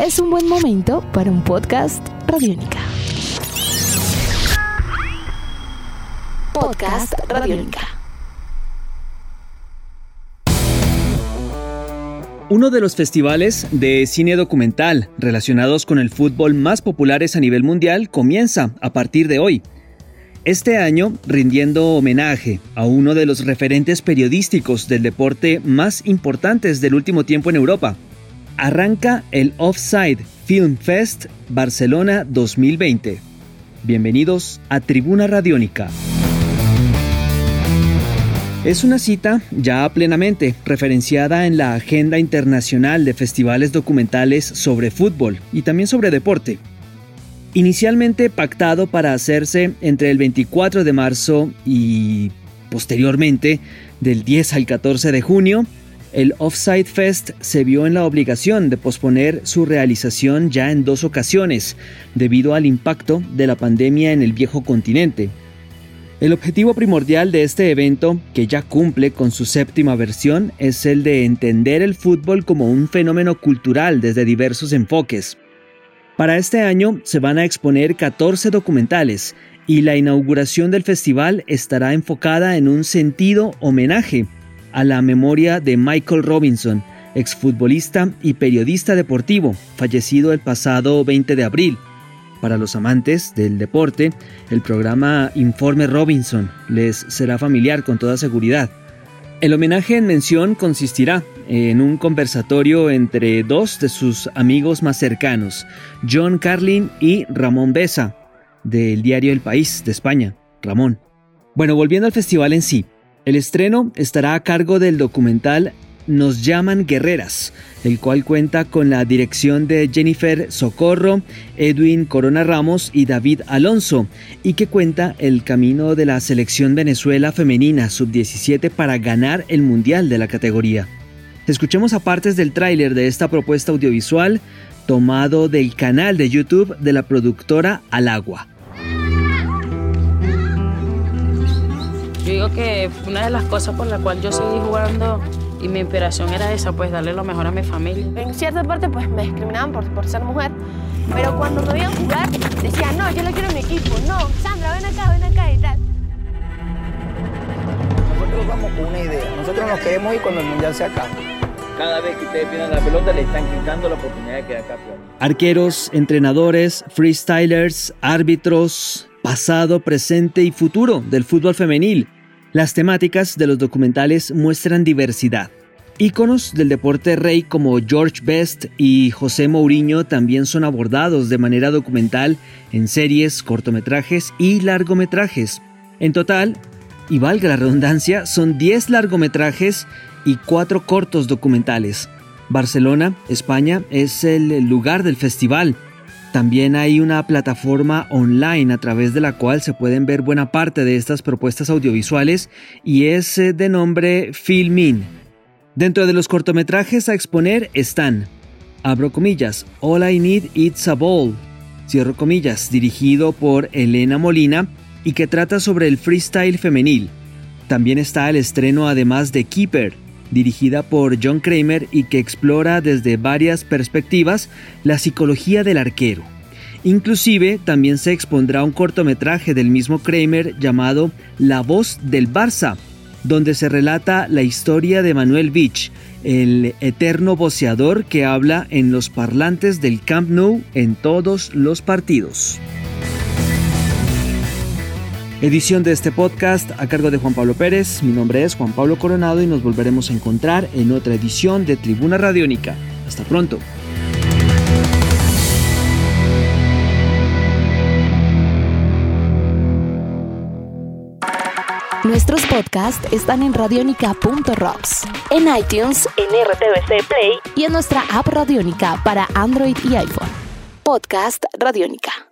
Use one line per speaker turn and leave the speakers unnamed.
es un buen momento para un podcast Radiónica. Podcast Radiónica.
Uno de los festivales de cine documental relacionados con el fútbol más populares a nivel mundial comienza a partir de hoy. Este año rindiendo homenaje a uno de los referentes periodísticos del deporte más importantes del último tiempo en Europa. Arranca el Offside Film Fest Barcelona 2020. Bienvenidos a Tribuna Radiónica. Es una cita ya plenamente referenciada en la agenda internacional de festivales documentales sobre fútbol y también sobre deporte. Inicialmente pactado para hacerse entre el 24 de marzo y posteriormente del 10 al 14 de junio, el Offside Fest se vio en la obligación de posponer su realización ya en dos ocasiones, debido al impacto de la pandemia en el viejo continente, el objetivo primordial de este evento, que ya cumple con su séptima versión, es el de entender el fútbol como un fenómeno cultural desde diversos enfoques. Para este año se van a exponer 14 documentales y la inauguración del festival estará enfocada en un sentido homenaje a la memoria de Michael Robinson, exfutbolista y periodista deportivo, fallecido el pasado 20 de abril. Para los amantes del deporte, el programa Informe Robinson les será familiar con toda seguridad. El homenaje en mención consistirá en un conversatorio entre dos de sus amigos más cercanos, John Carlin y Ramón Besa, del diario El País de España. Ramón. Bueno, volviendo al festival en sí, el estreno estará a cargo del documental nos llaman guerreras, el cual cuenta con la dirección de Jennifer Socorro, Edwin Corona Ramos y David Alonso, y que cuenta el camino de la selección Venezuela femenina sub-17 para ganar el Mundial de la categoría. Escuchemos a partes del tráiler de esta propuesta audiovisual tomado del canal de YouTube de la productora Al Agua.
Digo que una de las cosas por la cual yo seguí jugando y mi inspiración era esa, pues darle lo mejor a mi familia.
En cierta parte pues me discriminaban por, por ser mujer, pero cuando me veían jugar decían, no, yo lo quiero en mi equipo, no, Sandra, ven acá, ven acá y tal.
Nosotros vamos con una idea, nosotros nos queremos ir cuando el mundial se acabe.
Cada vez que ustedes pierdan la pelota le están quitando la oportunidad de quedar campeón.
Arqueros, entrenadores, freestylers, árbitros, pasado, presente y futuro del fútbol femenil las temáticas de los documentales muestran diversidad. Íconos del deporte rey como George Best y José Mourinho también son abordados de manera documental en series, cortometrajes y largometrajes. En total, y valga la redundancia, son 10 largometrajes y 4 cortos documentales. Barcelona, España, es el lugar del festival también hay una plataforma online a través de la cual se pueden ver buena parte de estas propuestas audiovisuales y es eh, de nombre Filmin. Dentro de los cortometrajes a exponer están, abro comillas, All I Need It's a Ball, cierro comillas, dirigido por Elena Molina y que trata sobre el freestyle femenil. También está el estreno además de Keeper, dirigida por John Kramer y que explora desde varias perspectivas la psicología del arquero. Inclusive también se expondrá un cortometraje del mismo Kramer llamado La voz del Barça, donde se relata la historia de Manuel Beach, el eterno voceador que habla en los parlantes del Camp Nou en todos los partidos. Edición de este podcast a cargo de Juan Pablo Pérez. Mi nombre es Juan Pablo Coronado y nos volveremos a encontrar en otra edición de Tribuna Radiónica. Hasta pronto.
Nuestros podcasts están en radionica.rocks, en iTunes, en RTVC Play y en nuestra app Radionica para Android y iPhone. Podcast Radionica.